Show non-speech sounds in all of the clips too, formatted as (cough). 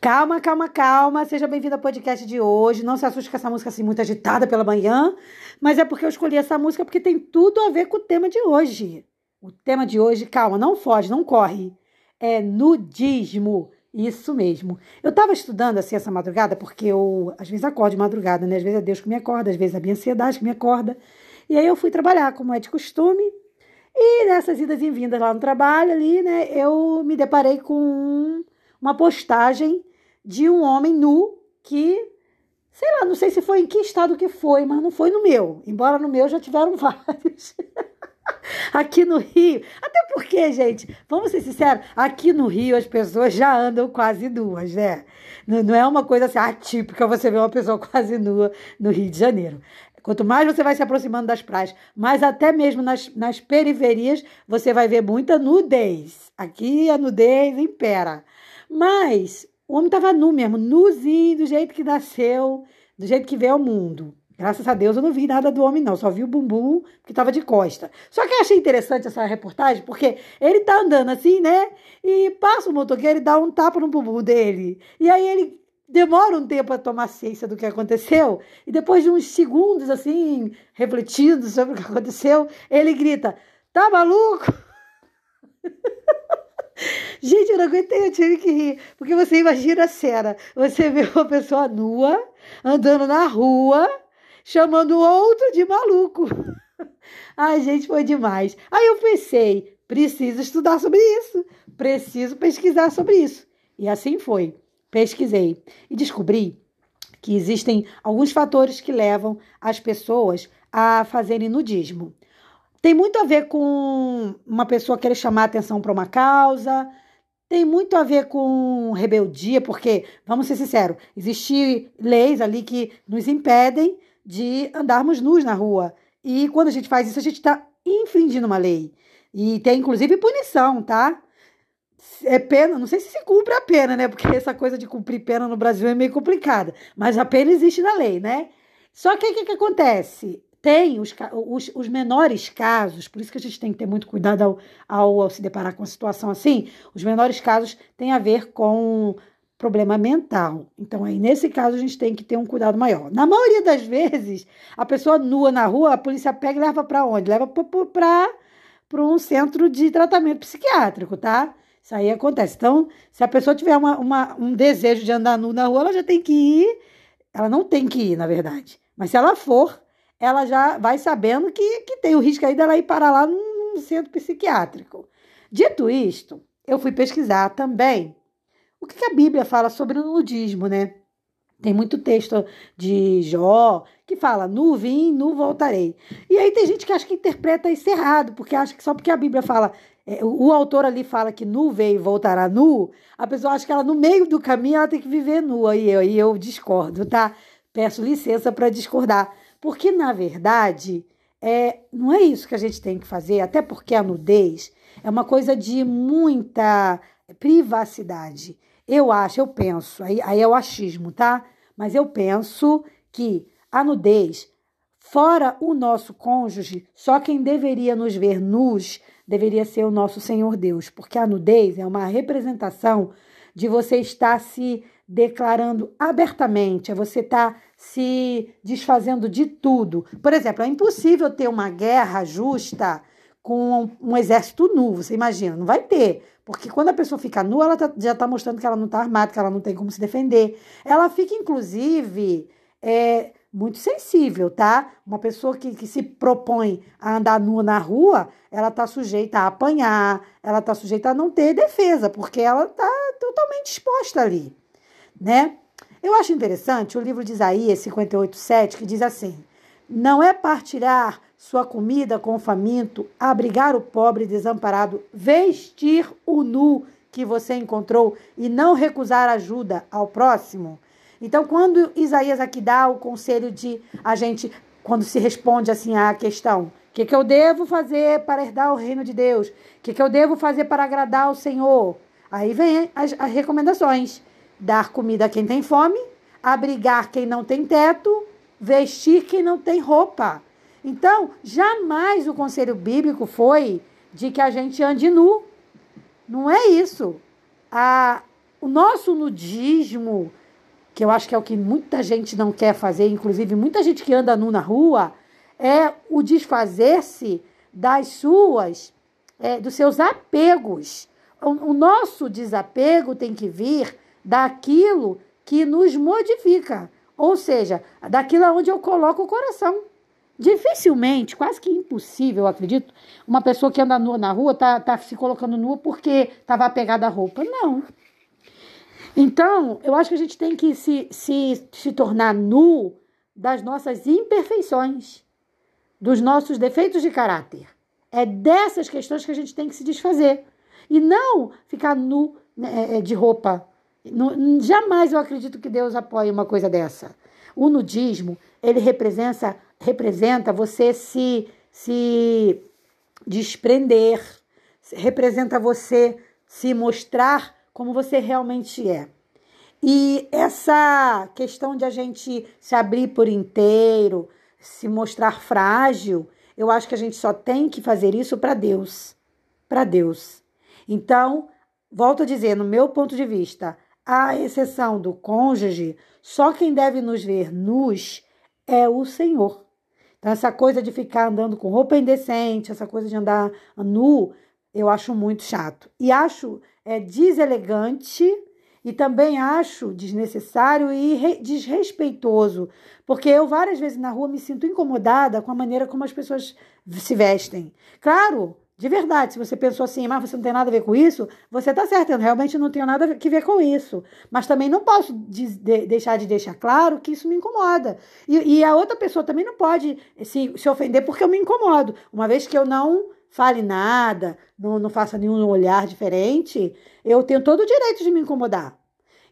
Calma, calma, calma. Seja bem-vindo ao podcast de hoje. Não se assuste com essa música assim muito agitada pela manhã, mas é porque eu escolhi essa música porque tem tudo a ver com o tema de hoje. O tema de hoje, calma, não foge, não corre. É nudismo. Isso mesmo. Eu estava estudando assim essa madrugada, porque eu às vezes acordo de madrugada, né? Às vezes é Deus que me acorda, às vezes é a minha ansiedade que me acorda. E aí eu fui trabalhar, como é de costume. E nessas idas e vindas lá no trabalho ali, né, eu me deparei com uma postagem de um homem nu que, sei lá, não sei se foi em que estado que foi, mas não foi no meu. Embora no meu já tiveram (laughs) vários. aqui no Rio, até porque, gente, vamos ser sinceros, aqui no Rio as pessoas já andam quase nuas, né? Não, não é uma coisa assim atípica você ver uma pessoa (laughs) quase nua no Rio de Janeiro. Quanto mais você vai se aproximando das praias, mas até mesmo nas, nas periferias, você vai ver muita nudez. Aqui a nudez impera. Mas o homem estava nu mesmo, nuzinho, do jeito que nasceu, do jeito que veio ao mundo. Graças a Deus eu não vi nada do homem, não. Só vi o bumbum que estava de costa. Só que eu achei interessante essa reportagem, porque ele tá andando assim, né? E passa o motoqueiro e dá um tapa no bumbum dele. E aí ele demora um tempo a tomar ciência do que aconteceu, e depois de uns segundos, assim, refletindo sobre o que aconteceu, ele grita: Tá maluco? Gente, eu não aguentei, eu tive que rir. Porque você imagina a cena: você vê uma pessoa nua, andando na rua, chamando outro de maluco. (laughs) Ai, gente, foi demais. Aí eu pensei: preciso estudar sobre isso, preciso pesquisar sobre isso. E assim foi pesquisei e descobri que existem alguns fatores que levam as pessoas a fazerem nudismo. Tem muito a ver com uma pessoa querer chamar atenção para uma causa, tem muito a ver com rebeldia, porque, vamos ser sinceros, existem leis ali que nos impedem de andarmos nus na rua. E quando a gente faz isso, a gente está infringindo uma lei. E tem, inclusive, punição, tá? é pena, não sei se se cumpre a pena, né? Porque essa coisa de cumprir pena no Brasil é meio complicada. Mas a pena existe na lei, né? Só que o que, que acontece? Tem os, os, os, menores casos, por isso que a gente tem que ter muito cuidado ao, ao, ao se deparar com uma situação assim. Os menores casos têm a ver com problema mental. Então, aí, nesse caso, a gente tem que ter um cuidado maior. Na maioria das vezes, a pessoa nua na rua, a polícia pega e leva para onde? Leva para um centro de tratamento psiquiátrico, tá? Isso aí acontece. Então, se a pessoa tiver uma, uma, um desejo de andar nu na rua, ela já tem que ir. Ela não tem que ir, na verdade. Mas se ela for, ela já vai sabendo que, que tem o risco aí dela ir parar lá num, centro psiquiátrico. Dito isto, eu fui pesquisar também o que, a Bíblia fala sobre o nudismo, né? Tem muito texto de Jó que fala: nu vim, nu voltarei. E aí tem gente que acha que interpreta isso errado, porque acha que só porque a Bíblia fala é, o autor ali fala que nu veio e voltará nu, a pessoa acha que ela no meio do caminho ela tem que viver nua, e e eu discordo, tá? Peço licença para discordar, porque na verdade é, não é isso que a gente tem que fazer, até porque a nudez é uma coisa de muita privacidade. Eu acho, eu penso, aí, aí é o achismo, tá? Mas eu penso que a nudez, fora o nosso cônjuge, só quem deveria nos ver nus deveria ser o nosso Senhor Deus, porque a nudez é uma representação de você estar se declarando abertamente, é você estar tá se desfazendo de tudo. Por exemplo, é impossível ter uma guerra justa com um, exército nu, você imagina, não vai ter. Porque quando a pessoa fica nua, ela tá, já está mostrando que ela não está armada, que ela não tem como se defender. Ela fica, inclusive, é, muito sensível, tá? Uma pessoa que, que se propõe a andar nua na rua, ela está sujeita a apanhar, ela está sujeita a não ter defesa, porque ela está totalmente exposta ali, né? Eu acho interessante o livro de Isaías 58,7, que diz assim: Não é partilhar sua comida com o faminto, abrigar o pobre desamparado, vestir o nu que você encontrou e não recusar ajuda ao próximo? Então, quando Isaías aqui dá o conselho de a gente, quando se responde assim à questão, o que, que eu devo fazer para herdar o reino de Deus? O que, que eu devo fazer para agradar o Senhor? Aí vem as, as recomendações: dar comida a quem tem fome, abrigar quem não tem teto, vestir quem não tem roupa. Então, jamais o conselho bíblico foi de que a gente ande nu. Não é isso. A, o nosso nudismo, que eu acho que é o que muita gente não quer fazer, inclusive muita gente que anda nu na rua, é o desfazer-se das suas, é, dos seus apegos. O, o nosso desapego tem que vir daquilo que nos modifica, ou seja, daquilo onde eu coloco o coração. Dificilmente, quase que impossível, acredito, uma pessoa que anda nua na rua tá, tá se colocando nua porque estava apegada à roupa. Não. Então, eu acho que a gente tem que se, se, se tornar nu das nossas imperfeições, dos nossos defeitos de caráter. É dessas questões que a gente tem que se desfazer. E não ficar nu né, é, de roupa. Jamais eu acredito que Deus apoie uma coisa dessa. O nudismo, ele representa, representa você se, se desprender, representa você se mostrar como você realmente é. E essa questão de a gente se abrir por inteiro, se mostrar frágil, eu acho que a gente só tem que fazer isso para Deus. Para Deus. Então, volto a dizer, no meu ponto de vista, à exceção do cônjuge, só quem deve nos ver nus é o Senhor. Então, essa coisa de ficar andando com roupa indecente, essa coisa de andar nu, eu acho muito chato. E acho é, deselegante e também acho desnecessário e desrespeitoso, porque eu várias vezes na rua me sinto incomodada com a maneira como as pessoas se vestem. Claro, de verdade, se você pensou assim, mas você não tem nada a ver com isso, você está certo, eu realmente não tenho nada a ver com isso. Mas também não posso de, de, deixar de deixar claro que isso me incomoda. E, e, a outra pessoa também não pode se, se ofender porque eu me incomodo. Uma vez que eu não fale nada, não, não faça nenhum olhar diferente, eu tenho todo o direito de me incomodar.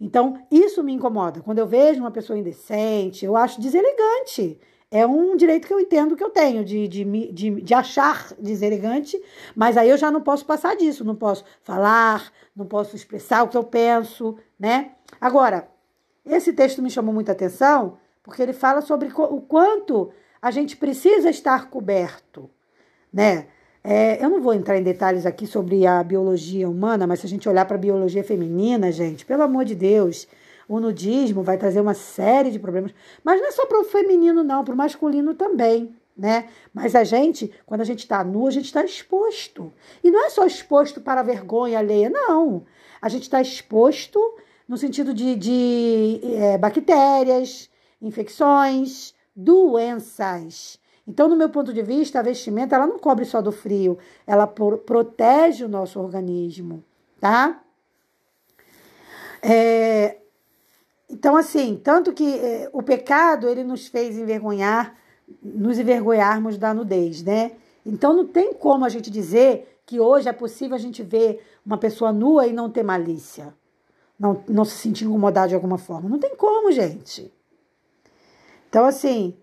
Então, isso me incomoda. Quando eu vejo uma pessoa indecente, eu acho deselegante. É um direito que eu entendo que eu tenho, de, de, de, de achar deselegante, mas aí eu já não posso passar disso, não posso falar, não posso expressar o que eu penso, né? Agora, esse texto me chamou muita atenção, porque ele fala sobre o quanto a gente precisa estar coberto, né? É, eu não vou entrar em detalhes aqui sobre a biologia humana, mas se a gente olhar para a biologia feminina, gente, pelo amor de Deus, o nudismo vai trazer uma série de problemas. Mas não é só para o feminino, não, para o masculino também. Né? Mas a gente, quando a gente está nu, a gente está exposto. E não é só exposto para a vergonha alheia, não. A gente está exposto no sentido de, de é, bactérias, infecções, doenças. Então, no meu ponto de vista, a vestimenta ela não cobre só do frio, ela pro protege o nosso organismo, tá? É, então, assim, tanto que é, o pecado ele nos fez envergonhar, nos envergonharmos da nudez, né? Então, não tem como a gente dizer que hoje é possível a gente ver uma pessoa nua e não ter malícia, não, não se sentir incomodado de alguma forma. Não tem como, gente. Então, assim,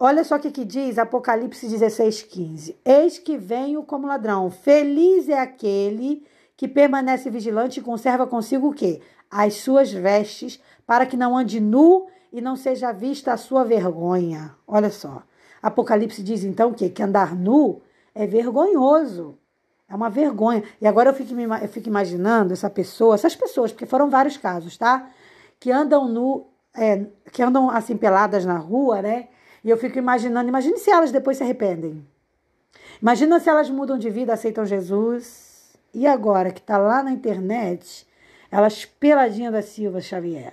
Olha só o que, que diz Apocalipse 16, 15. Eis que venho como ladrão. Feliz é aquele que permanece vigilante e conserva consigo o quê? As suas vestes, para que não ande nu e não seja vista a sua vergonha. Olha só. Apocalipse diz então o quê? Que andar nu é vergonhoso. É uma vergonha. E agora eu fico, eu fico imaginando essa pessoa, essas pessoas, porque foram vários casos, tá? Que andam nu, é, que andam assim peladas na rua, né? E eu fico imaginando, imagine se elas depois se arrependem. Imagina se elas mudam de vida, aceitam Jesus. E agora que está lá na internet, elas peladinha da Silva Xavier.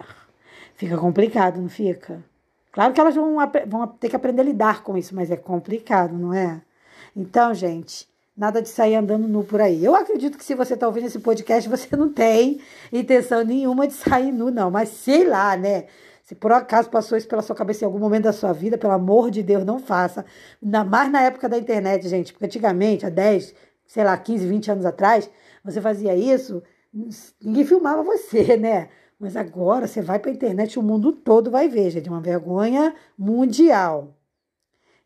Fica complicado, não fica? Claro que elas vão, vão ter que aprender a lidar com isso, mas é complicado, não é? Então, gente, nada de sair andando nu por aí. Eu acredito que se você está ouvindo esse podcast, você não tem intenção nenhuma de sair nu, não. Mas sei lá, né? Se por acaso passou isso pela sua cabeça em algum momento da sua vida, pelo amor de Deus, não faça. Ainda mais na época da internet, gente. Porque antigamente, há 10, sei lá, 15, 20 anos atrás, você fazia isso, ninguém filmava você, né? Mas agora você vai para a internet, o mundo todo vai ver, gente. Uma vergonha mundial.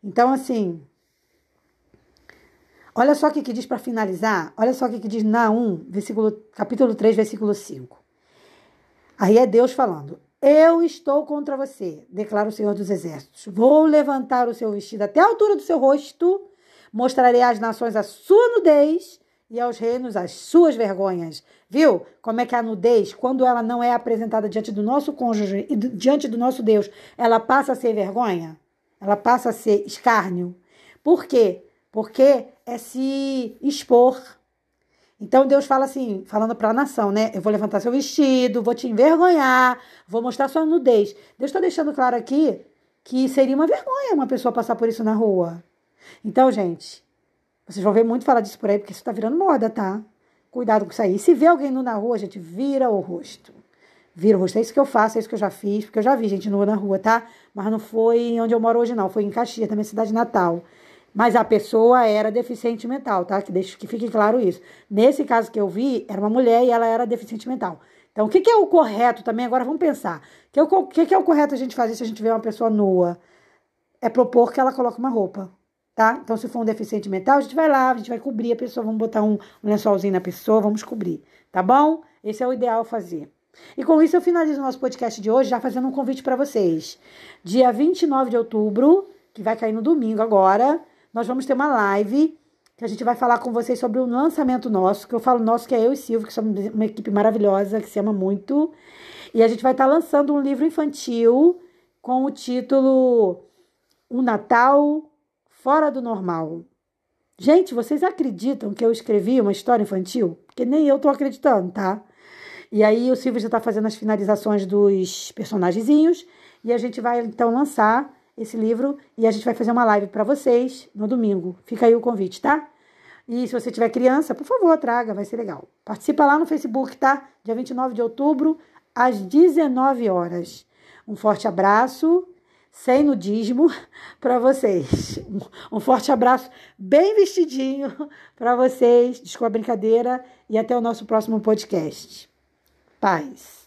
Então, assim. Olha só o que, que diz para finalizar. Olha só o que, que diz Naum, versículo, capítulo 3, versículo 5. Aí é Deus falando. Eu estou contra você, declara o Senhor dos Exércitos. Vou levantar o seu vestido até a altura do seu rosto, mostrarei às nações a sua nudez e aos reinos as suas vergonhas. Viu? Como é que a nudez, quando ela não é apresentada diante do nosso cônjuge e diante do nosso Deus, ela passa a ser vergonha? Ela passa a ser escárnio. Por quê? Porque é se expor. Então Deus fala assim, falando para a nação, né? Eu vou levantar seu vestido, vou te envergonhar, vou mostrar sua nudez. Deus está deixando claro aqui que seria uma vergonha uma pessoa passar por isso na rua. Então, gente, vocês vão ver muito falar disso por aí, porque isso está virando moda, tá? Cuidado com isso aí. Se vê alguém nu na rua, gente, vira o rosto. Vira o rosto. É isso que eu faço, é isso que eu já fiz, porque eu já vi gente nua na rua, tá? Mas não foi onde eu moro hoje, não. Foi em Caxias, na minha cidade natal. Mas a pessoa era deficiente mental, tá? Que deixa que fique claro isso. Nesse caso que eu vi, era uma mulher e ela era deficiente mental. Então, o que, que é o correto também? Agora vamos pensar. O que, que é o correto a gente fazer se a gente vê uma pessoa nua? É propor que ela coloque uma roupa, tá? Então, se for um deficiente mental, a gente vai lá, a gente vai cobrir a pessoa, vamos botar um, um lençolzinho na pessoa, vamos cobrir, tá bom? Esse é o ideal fazer. E com isso eu finalizo o nosso podcast de hoje, já fazendo um convite para vocês. Dia 29 de outubro, que vai cair no domingo agora, nós vamos ter uma live que a gente vai falar com vocês sobre o lançamento nosso, que eu falo nosso, que é eu e Silvio, que somos uma equipe maravilhosa, que se ama muito. E a gente vai estar lançando um livro infantil com o título Um Natal Fora do Normal. Gente, vocês acreditam que eu escrevi uma história infantil? Porque nem eu tô acreditando, tá? E aí o Silvio já tá fazendo as finalizações dos personagenzinhos e a gente vai então lançar esse livro e a gente vai fazer uma live para vocês no domingo. Fica aí o convite, tá? E se você tiver criança, por favor, traga, vai ser legal. Participa lá no Facebook, tá? Dia 29 de outubro, às 19 horas. Um forte abraço, sem nudismo, (laughs) para vocês. Um forte abraço, bem vestidinho (laughs) para vocês. Desculpa a brincadeira e até o nosso próximo podcast. Paz.